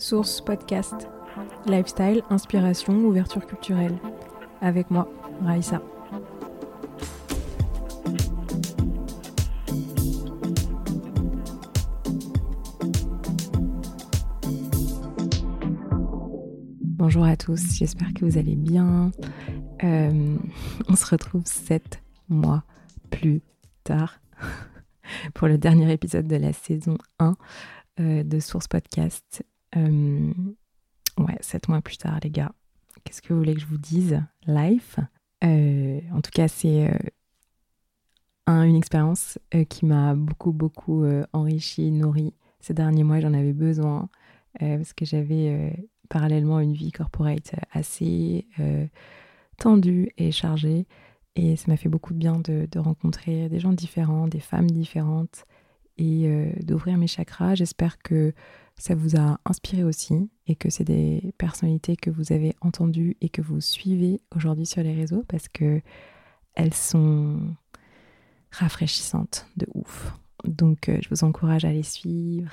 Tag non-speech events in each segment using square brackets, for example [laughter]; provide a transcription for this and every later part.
Source Podcast. Lifestyle, inspiration, ouverture culturelle. Avec moi, Raïssa. Bonjour à tous, j'espère que vous allez bien. Euh, on se retrouve sept mois plus tard [laughs] pour le dernier épisode de la saison 1 euh, de Source Podcast. Euh, ouais, sept mois plus tard, les gars. Qu'est-ce que vous voulez que je vous dise? Life? Euh, en tout cas, c'est une expérience qui m'a beaucoup, beaucoup enrichi, nourri ces derniers mois. J'en avais besoin parce que j'avais parallèlement une vie corporate assez tendue et chargée. Et ça m'a fait beaucoup de bien de, rencontrer des gens différents, des femmes différentes et d'ouvrir mes chakras. J'espère que ça vous a inspiré aussi et que c'est des personnalités que vous avez entendues et que vous suivez aujourd'hui sur les réseaux parce que elles sont rafraîchissantes de ouf. Donc euh, je vous encourage à les suivre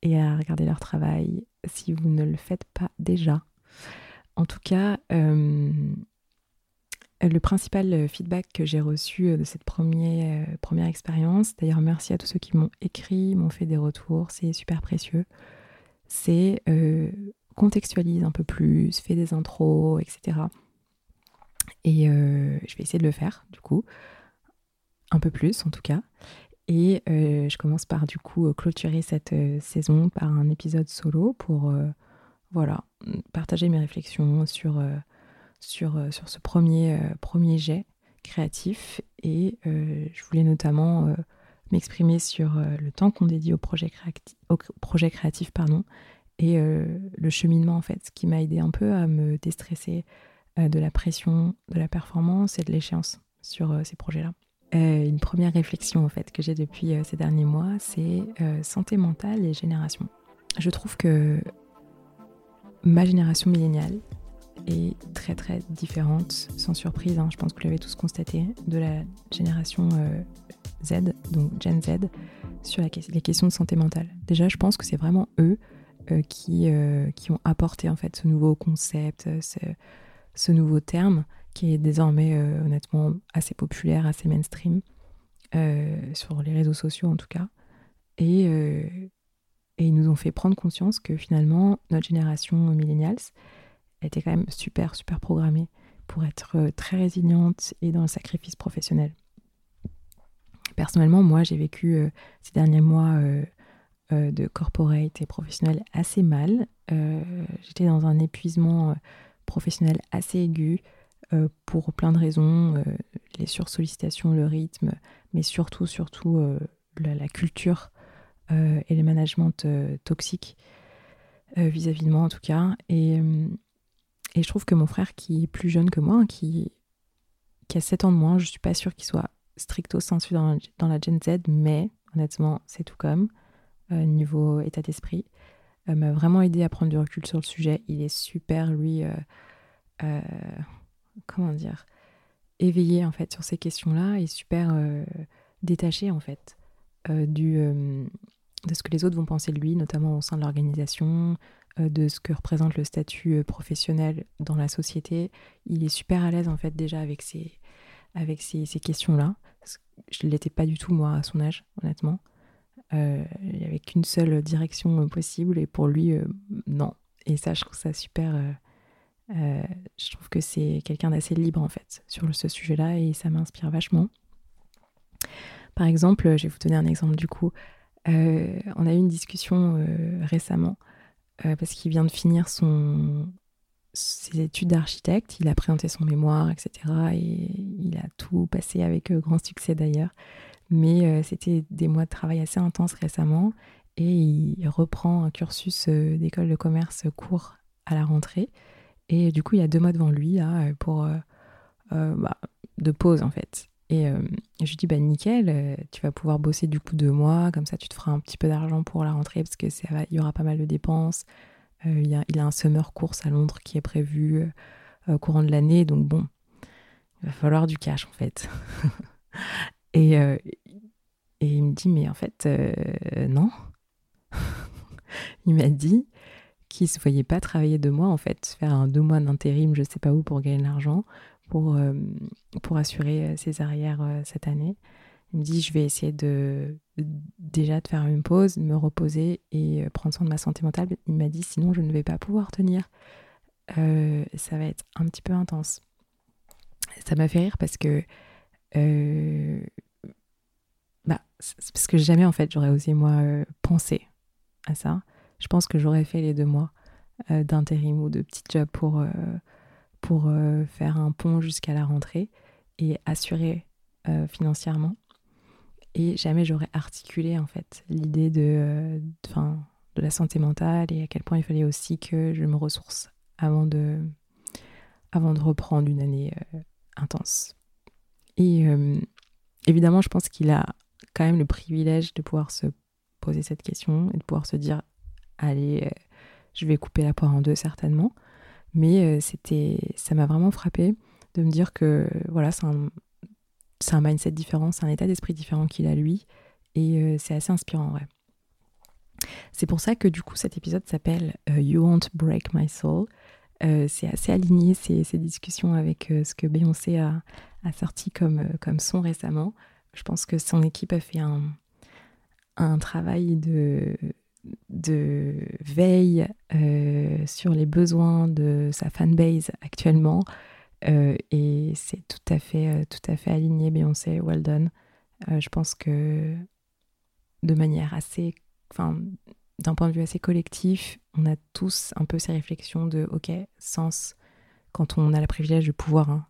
et à regarder leur travail si vous ne le faites pas déjà. En tout cas, euh, le principal feedback que j'ai reçu de cette euh, première expérience, d'ailleurs merci à tous ceux qui m'ont écrit, m'ont fait des retours, c'est super précieux c'est euh, contextualise un peu plus, fais des intros, etc. Et euh, je vais essayer de le faire, du coup, un peu plus en tout cas. Et euh, je commence par, du coup, clôturer cette saison par un épisode solo pour, voilà, partager mes réflexions sur, sur, sur ce premier, premier jet créatif. Et je voulais notamment m'exprimer sur euh, le temps qu'on dédie au projet, créatif, au projet créatif pardon, et euh, le cheminement en fait, ce qui m'a aidé un peu à me déstresser euh, de la pression, de la performance et de l'échéance sur ces projets-là. une première réflexion en fait que j'ai depuis ces derniers mois, c'est santé mentale et génération. Je trouve que ma génération milléniale est très très différente, sans surprise, hein, je pense que vous l'avez tous constaté, de la génération Z, donc Gen Z, sur les questions de santé mentale. Déjà, je pense que c'est vraiment eux euh, qui, euh, qui ont apporté en fait ce nouveau concept, euh, ce, ce nouveau terme qui est désormais honnêtement assez populaire, assez mainstream, sur les réseaux sociaux en tout cas. Et, et ils nous ont fait prendre conscience que finalement, notre génération millennials était quand même super, super programmée pour être très résiliente et dans le sacrifice professionnel. Personnellement, moi, j'ai vécu euh, ces derniers mois euh, euh, de corporate et professionnel assez mal. J'étais dans un épuisement professionnel assez aigu pour plein de raisons, les sursollicitations, le rythme, mais surtout, surtout la, culture et les managements toxiques vis-à-vis de moi en tout cas. Et, et, je trouve que mon frère qui est plus jeune que moi, qui, qui a 7 ans de moins, je ne suis pas sûre qu'il soit stricto sensu dans, la Gen Z, mais honnêtement, c'est tout comme euh, niveau état d'esprit. Euh, m'a vraiment aidé à prendre du recul sur le sujet. Il est super, lui, euh, comment dire, éveillé en fait sur ces questions-là et super détaché en fait du, de ce que les autres vont penser de lui, notamment au sein de l'organisation, de ce que représente le statut professionnel dans la société. Il est super à l'aise en fait déjà avec ces, avec ces, questions-là. Je ne l'étais pas du tout, moi, à son âge, honnêtement. Euh, il n'y avait qu'une seule direction possible, et pour lui, euh, non. Et ça, je trouve ça super. Euh, je trouve que c'est quelqu'un d'assez libre, en fait, sur ce sujet-là, et ça m'inspire vachement. Par exemple, je vais vous donner un exemple du coup. on a eu une discussion récemment, parce qu'il vient de finir son, ses études d'architecte, il a présenté son mémoire, etc. Et il a tout passé avec euh, grand succès d'ailleurs. Mais euh, c'était des mois de travail assez intenses récemment et il reprend un cursus euh, d'école de commerce court à la rentrée. Et du coup, il y a deux mois devant lui là, pour bah, de pause en fait. Et je lui dis bah nickel, tu vas pouvoir bosser du coup deux mois, comme ça tu te feras un petit peu d'argent pour la rentrée parce que y aura pas mal de dépenses. Euh, il, a, il, a, un summer course à Londres qui est prévu euh, au courant de l'année. Donc bon, il va falloir du cash en fait. [laughs] et, euh, et il me dit, mais en fait, non. [laughs] il m'a dit qui se voyait pas travailler deux mois en fait, faire un deux mois d'intérim, je sais pas où pour gagner de l'argent, pour, pour assurer ses arrières cette année. Il me dit je vais essayer de déjà de faire une pause, me reposer et prendre soin de ma santé mentale. Il m'a dit sinon je ne vais pas pouvoir tenir. ça va être un petit peu intense. Ça m'a fait rire parce que bah, parce que jamais en fait j'aurais osé moi penser à ça. Je pense que j'aurais fait les deux mois d'intérim ou de petit job pour, pour faire un pont jusqu'à la rentrée et assurer financièrement. Et jamais j'aurais articulé en fait l'idée de, de la santé mentale et à quel point il fallait aussi que je me ressource avant de, avant de reprendre une année euh, intense. Et euh, évidemment, je pense qu'il a quand même le privilège de pouvoir se poser cette question et de pouvoir se dire allez, euh, je vais couper la poire en deux certainement. Mais c'était, ça m'a vraiment frappé de me dire que voilà, c'est un, c'est un mindset différent, c'est un état d'esprit différent qu'il a lui, et euh, c'est assez inspirant en vrai. C'est pour ça que du coup cet épisode s'appelle euh, You Won't Break My Soul. Euh, c'est assez aligné ces, discussions avec ce que Beyoncé a, sorti comme, son récemment. Je pense que son équipe a fait un, travail de veille sur les besoins de sa fanbase actuellement. Euh, et c'est tout à fait, euh, tout à fait aligné, Beyoncé, well done. Euh, je pense que de manière assez, enfin, d'un point de vue assez collectif, on a tous un peu ces réflexions de, ok, sens, quand on a le privilège de pouvoir hein,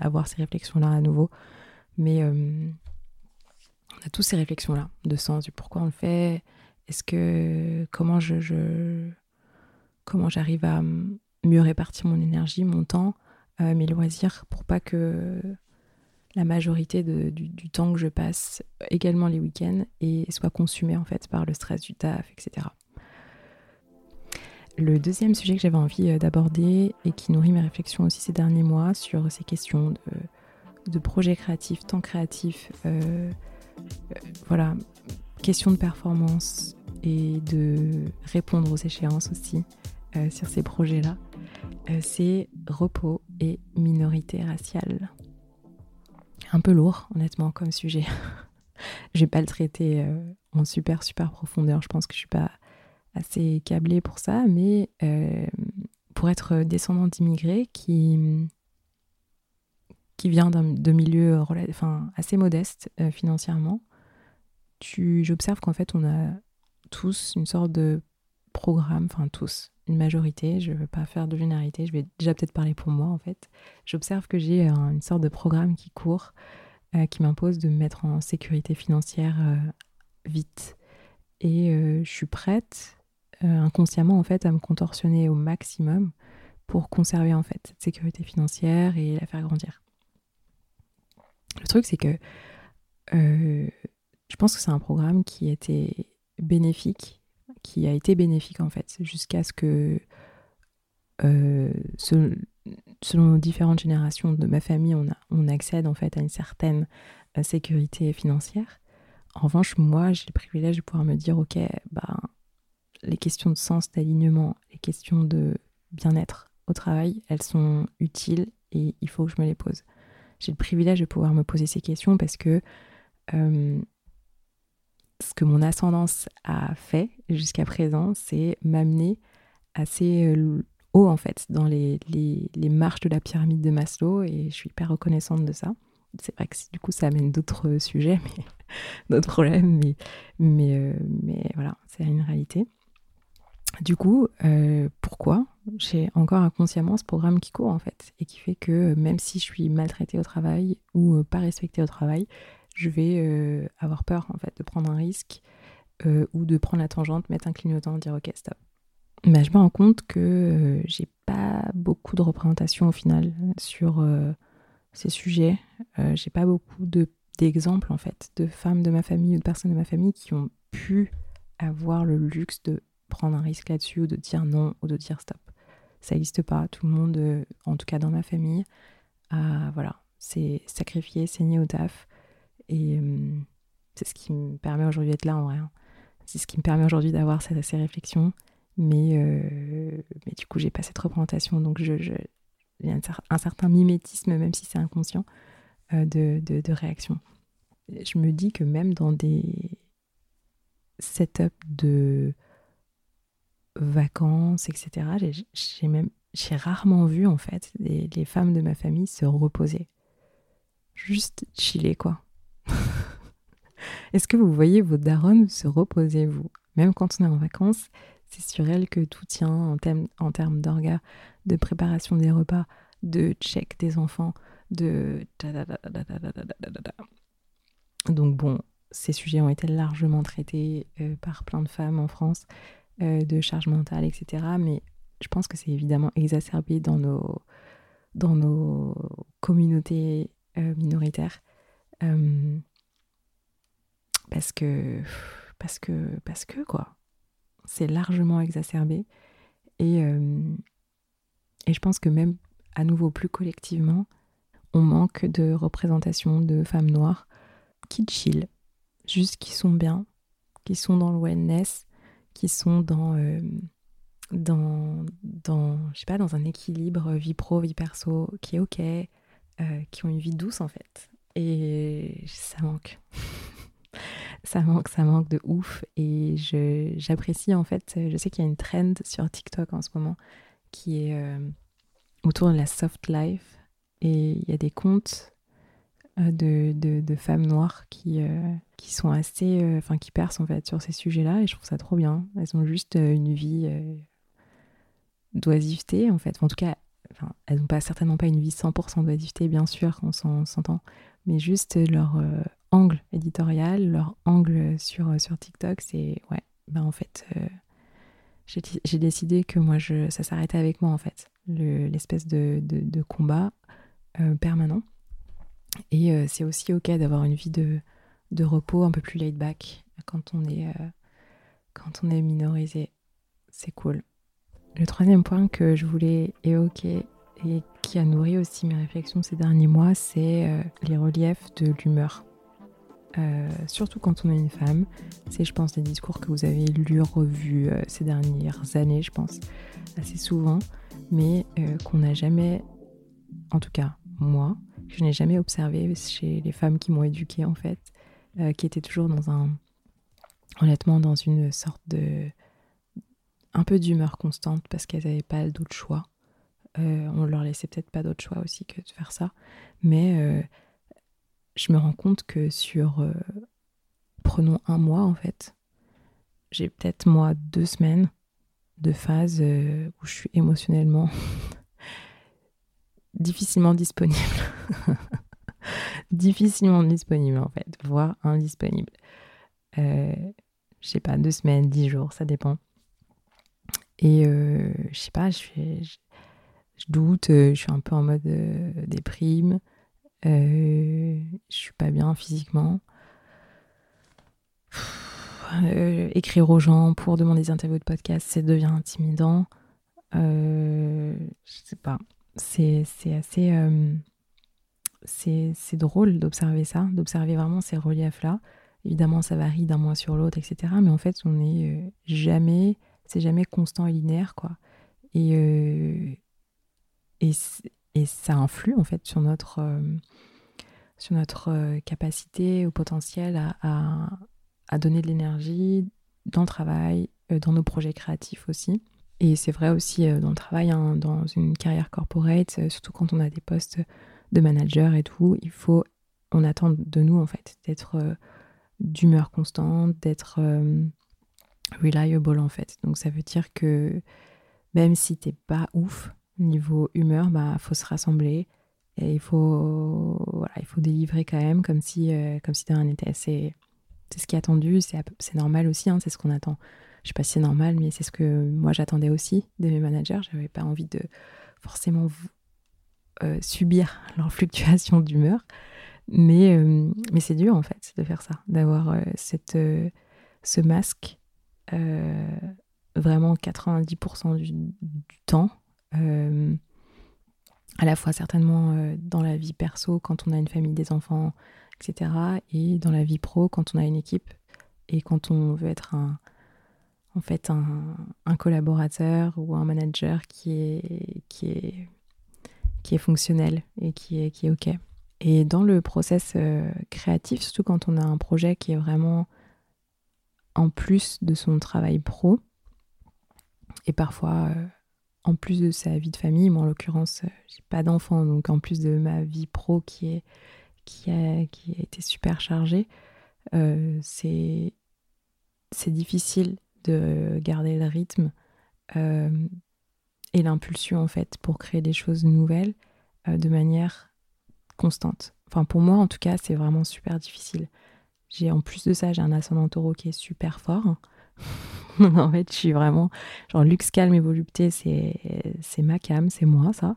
avoir ces réflexions-là à nouveau, mais on a tous ces réflexions-là de sens, du pourquoi on le fait, est-ce que, comment je comment j'arrive à mieux répartir mon énergie, mon temps, euh, mes loisirs, pour pas que la majorité du, temps que je passe, également les week-ends, soit consumé en fait par le stress du taf, etc. Le deuxième sujet que j'avais envie euh, d'aborder et qui nourrit mes réflexions aussi ces derniers mois sur ces questions de, projets créatifs, temps créatif, euh, voilà, questions de performance et de répondre aux échéances aussi sur ces projets-là. Euh, c'est repos et minorité raciale. Un peu lourd, honnêtement, comme sujet. [laughs] je vais pas le traiter euh, en super, super profondeur. Je pense que je suis pas assez câblée pour ça, mais euh, pour être descendante d'immigrés qui, qui vient de milieux enfin, assez modestes financièrement, j'observe qu'en fait, on a tous une sorte de programme, enfin tous, une majorité, je ne veux pas faire de généralité, je vais déjà peut-être parler pour moi en fait. J'observe que j'ai une sorte de programme qui court, euh, qui m'impose de me mettre en sécurité financière euh, vite. Et euh, je suis prête inconsciemment en fait à me contorsionner au maximum pour conserver en fait cette sécurité financière et la faire grandir. Le truc c'est que je pense que c'est un programme qui était bénéfique qui a été bénéfique en fait, jusqu'à ce que, euh, selon, différentes générations de ma famille, on, a, on accède en fait à une certaine euh, sécurité financière. En revanche, moi, j'ai le privilège de pouvoir me dire, ok, bah, les questions de sens, d'alignement, les questions de bien-être au travail, elles sont utiles et il faut que je me les pose. J'ai le privilège de pouvoir me poser ces questions parce que euh, ce que mon ascendance a fait jusqu'à présent, c'est m'amener assez euh, haut en fait dans les, marches de la pyramide de Maslow et je suis hyper reconnaissante de ça. C'est vrai que du coup ça amène d'autres sujets, mais [laughs] d'autres problèmes, euh, mais voilà, c'est une réalité. Du coup, euh, pourquoi? J'ai encore inconsciemment ce programme qui court en fait et qui fait que même si je suis maltraitée au travail ou pas respectée au travail, je vais euh, avoir peur en fait de prendre un risque euh, ou de prendre la tangente, mettre un clignotant, dire ok stop. Mais je me rends compte que euh, j'ai pas beaucoup de représentation au final sur ces sujets. j'ai pas beaucoup d'exemples en fait de femmes de ma famille ou de personnes de ma famille qui ont pu avoir le luxe de prendre un risque là-dessus ou de dire non ou de dire stop. Ça n'existe pas. Tout le monde, en tout cas dans ma famille, a voilà, c'est sacrifié, saigné au taf et euh, c'est ce qui me permet aujourd'hui d'être là en vrai. Hein. C'est ce qui me permet aujourd'hui d'avoir ces, réflexions. Mais, mais du coup, j'ai pas cette représentation. Donc, je, je, il y a un, certain mimétisme, même si c'est inconscient, de, de, de réaction. Je me dis que même dans des setups de vacances, etc., j'ai même j'ai rarement vu en fait les, femmes de ma famille se reposer. Juste chiller quoi. Est-ce que vous voyez vos darons se reposer vous? Même quand on est en vacances, c'est sur elles que tout tient en termes en termes d'orgas, de préparation des repas, de check des enfants, de... Donc bon, ces sujets ont été largement traités euh, par plein de femmes en France, euh, de charge mentale, etc. Mais je pense que c'est évidemment exacerbé dans nos, dans nos communautés euh, minoritaires. Parce que, parce que, parce que, quoi, c'est largement exacerbé. Et, et je pense que même à nouveau plus collectivement, on manque de représentation de femmes noires qui chill, juste qui sont bien, qui sont dans le wellness, qui sont dans, euh, dans, dans, je sais pas, dans un équilibre vie pro, vie perso, qui est ok, euh, qui ont une vie douce en fait. Et ça manque. [laughs] ça manque, ça manque de ouf. Et j'apprécie en fait, je sais qu'il y a une trend sur TikTok en ce moment qui est euh, autour de la soft life. Et il y a des comptes euh, de, de, femmes noires qui, euh, qui sont assez. Euh, enfin, qui percent en fait sur ces sujets-là. Et je trouve ça trop bien. Elles ont juste une vie d'oisiveté en fait. en tout cas, enfin, elles n'ont pas, certainement pas une vie 100% d'oisiveté, bien sûr, on s'entend. Mais juste leur angle éditorial, leur angle sur, sur TikTok, c'est. Ouais, ben en fait j'ai décidé que moi, je, ça s'arrêtait avec moi en fait l'espèce de, de, combat euh, permanent. Et euh, c'est aussi ok d'avoir une vie de, de, repos un peu plus laid back quand on est, euh, quand on est minorisé. C'est cool. Le troisième point que je voulais évoquer et qui a nourri aussi mes réflexions ces derniers mois, c'est les reliefs de l'humeur. Surtout quand on est une femme. C'est, je pense, des discours que vous avez lus, revus ces dernières années, je pense, assez souvent mais euh, qu'on n'a jamais, en tout cas moi, je n'ai jamais observé chez les femmes qui m'ont éduquée en fait, euh, qui étaient toujours dans un, honnêtement, dans une sorte de, un peu d'humeur constante parce qu'elles n'avaient pas d'autre choix. Euh, on leur laissait peut-être pas d'autre choix aussi que de faire ça, mais je me rends compte que sur, prenons un mois en fait, j'ai peut-être moi deux semaines de phases euh, où je suis émotionnellement [laughs] difficilement disponible. [laughs] difficilement disponible en fait, voire indisponible. Euh, je sais pas, deux semaines, dix jours, ça dépend. Et euh, je sais pas, je, je, doute, je suis un peu en mode déprime, je suis pas bien physiquement. Euh, écrire aux gens pour demander des interviews de podcast, ça devient intimidant. Euh, je sais pas. C'est assez. Euh, c'est drôle d'observer ça, d'observer vraiment ces reliefs-là. Évidemment, ça varie d'un mois sur l'autre, etc. Mais en fait, on n'est jamais. C'est jamais constant et linéaire, quoi. Et, et, et, ça influe, en fait, sur notre sur notre capacité ou potentiel à, à donner de l'énergie dans le travail, euh, dans nos projets créatifs aussi. Et c'est vrai aussi euh, dans le travail, hein, dans une carrière corporate, euh, surtout quand on a des postes de manager et tout, il faut, on attend de nous en fait d'être d'humeur constante, d'être reliable en fait. Donc ça veut dire que même si t'es pas ouf niveau humeur, bah faut se rassembler et il faut voilà, il faut délivrer quand même comme si comme si assez c'est ce qui est attendu, c'est normal aussi, hein, c'est ce qu'on attend. Je sais pas si c'est normal, mais c'est ce que moi j'attendais aussi de mes managers. J'avais pas envie de forcément euh, subir [laughs] leur fluctuation d'humeur. Mais, euh, mais c'est dur en fait de faire ça, d'avoir euh, cette ce masque vraiment 90% du, du, temps. À la fois certainement dans la vie perso, quand on a une famille, des enfants, etc. Et dans la vie pro, quand on a une équipe et quand on veut être un, en fait un, collaborateur ou un manager qui est, qui est, qui est fonctionnel et qui est, qui est OK. Et dans le process euh, créatif, surtout quand on a un projet qui est vraiment en plus de son travail pro, et parfois euh, en plus de sa vie de famille, moi en l'occurrence, euh, j'ai pas d'enfant, donc en plus de ma vie pro qui, est, qui, a, qui a été super chargée, c'est difficile de garder le rythme et l'impulsion en fait pour créer des choses nouvelles de manière constante. Enfin, pour moi, en tout cas, c'est vraiment super difficile. J'ai en plus de ça, j'ai un ascendant taureau qui est super fort. [laughs] en fait, je suis vraiment genre luxe, calme et volupté, c'est ma cam, c'est moi ça.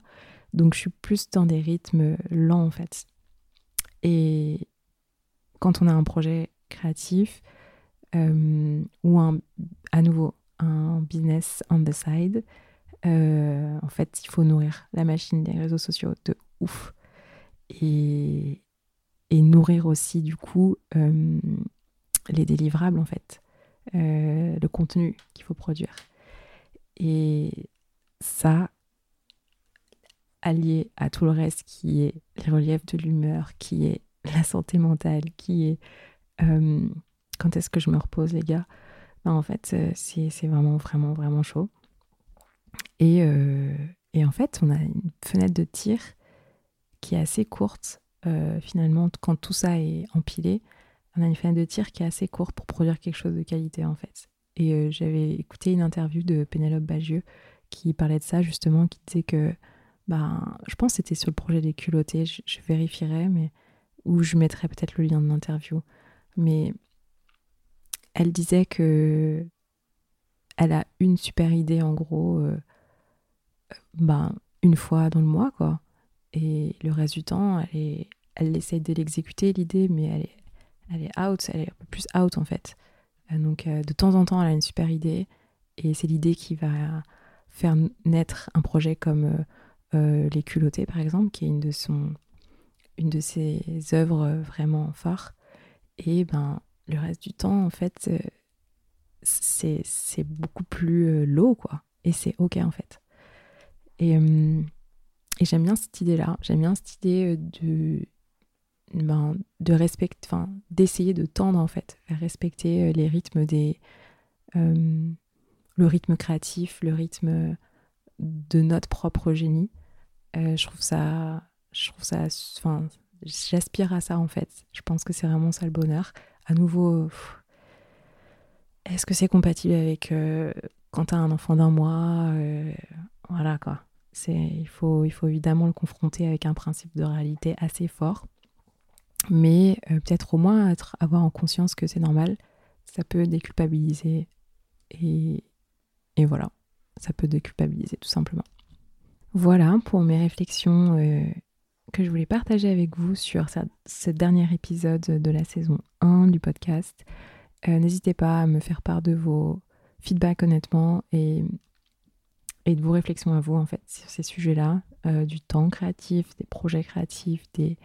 Donc je suis plus dans des rythmes lents en fait. Et quand on a un projet créatif euh, ou un à nouveau un business on the side, euh, en fait, il faut nourrir la machine des réseaux sociaux de ouf et, nourrir aussi du coup euh, les délivrables en fait, euh, le contenu qu'il faut produire. Et ça, allié à tout le reste qui est les reliefs de l'humeur, qui est la santé mentale, qui est euh, quand est-ce que je me repose les gars, en fait c'est vraiment vraiment vraiment chaud. Et, et en fait on a une fenêtre de tir qui est assez courte. Euh, finalement, quand tout ça est empilé, on a une fenêtre de tir qui est assez courte pour produire quelque chose de qualité en fait. Et euh, j'avais écouté une interview de Pénélope Bagieux qui parlait de ça justement, qui disait que, ben, je pense que c'était sur le projet des culottés, je, vérifierai, mais ou je mettrai peut-être le lien de l'interview. Mais elle disait que elle a une super idée en gros, euh, ben, une fois dans le mois quoi. Et le reste du temps, elle, est, elle essaie de l'exécuter, l'idée, mais elle est, elle est out, elle est un peu plus out en fait. Euh, donc euh, de temps en temps, elle a une super idée, et c'est l'idée qui va faire naître un projet comme euh, Les culottés, par exemple, qui est une de, ses œuvres vraiment phares. Et ben, le reste du temps, en fait, c'est beaucoup plus low, quoi. Et c'est OK, en fait. Et et j'aime bien cette idée-là. J'aime bien cette idée de, ben, de respecter, enfin, d'essayer de tendre en fait, vers respecter euh, les rythmes des, euh, le rythme créatif, le rythme de notre propre génie. je trouve ça, je trouve ça, enfin, j'aspire à ça en fait. Je pense que c'est vraiment ça le bonheur. À nouveau, est-ce que c'est compatible avec quand tu as un enfant d'un mois Voilà quoi il faut, il faut évidemment le confronter avec un principe de réalité assez fort. Mais euh, peut-être au moins avoir en conscience que c'est normal, ça peut déculpabiliser. Et, voilà, ça peut déculpabiliser tout simplement. Voilà pour mes réflexions euh, que je voulais partager avec vous sur ce dernier épisode de la saison 1 du podcast. Euh, n'hésitez pas à me faire part de vos feedbacks honnêtement et et de vos réflexions à vous en fait sur ces sujets-là, du temps créatif, des projets créatifs, des,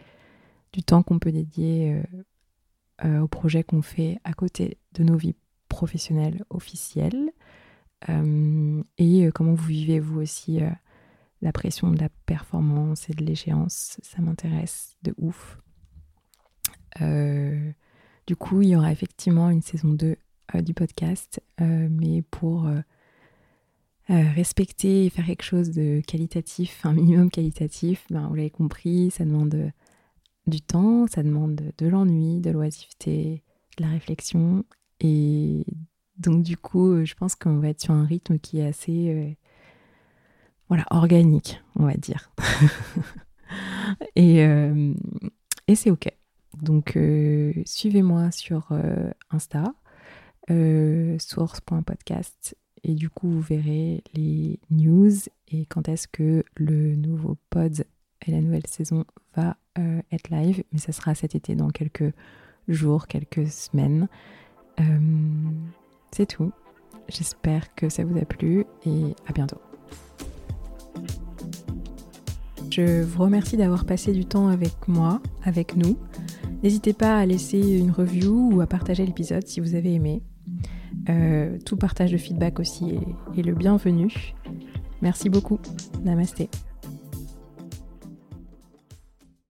du temps qu'on peut dédier euh, euh, aux projets qu'on fait à côté de nos vies professionnelles officielles, et comment vous vivez vous aussi la pression de la performance et de l'échéance, ça m'intéresse de ouf. du coup, il y aura effectivement une saison 2 du podcast, mais pour euh, respecter et faire quelque chose de qualitatif, un minimum qualitatif, ben, vous l'avez compris, ça demande euh, du temps, ça demande de l'ennui, de l'oisiveté, de la réflexion. Et donc du coup, euh, je pense qu'on va être sur un rythme qui est assez voilà, organique, on va dire. [laughs] et, et c'est OK. Donc suivez-moi sur Insta, source.podcast et du coup vous verrez les news et quand est-ce que le nouveau pod et la nouvelle saison va euh, être live. Mais ça sera cet été dans quelques jours, quelques semaines. Euh, c'est tout. J'espère que ça vous a plu et à bientôt. Je vous remercie d'avoir passé du temps avec moi, avec nous. N'hésitez pas à laisser une review ou à partager l'épisode si vous avez aimé. Euh, tout partage de feedback aussi est le bienvenu. Merci beaucoup. Namasté.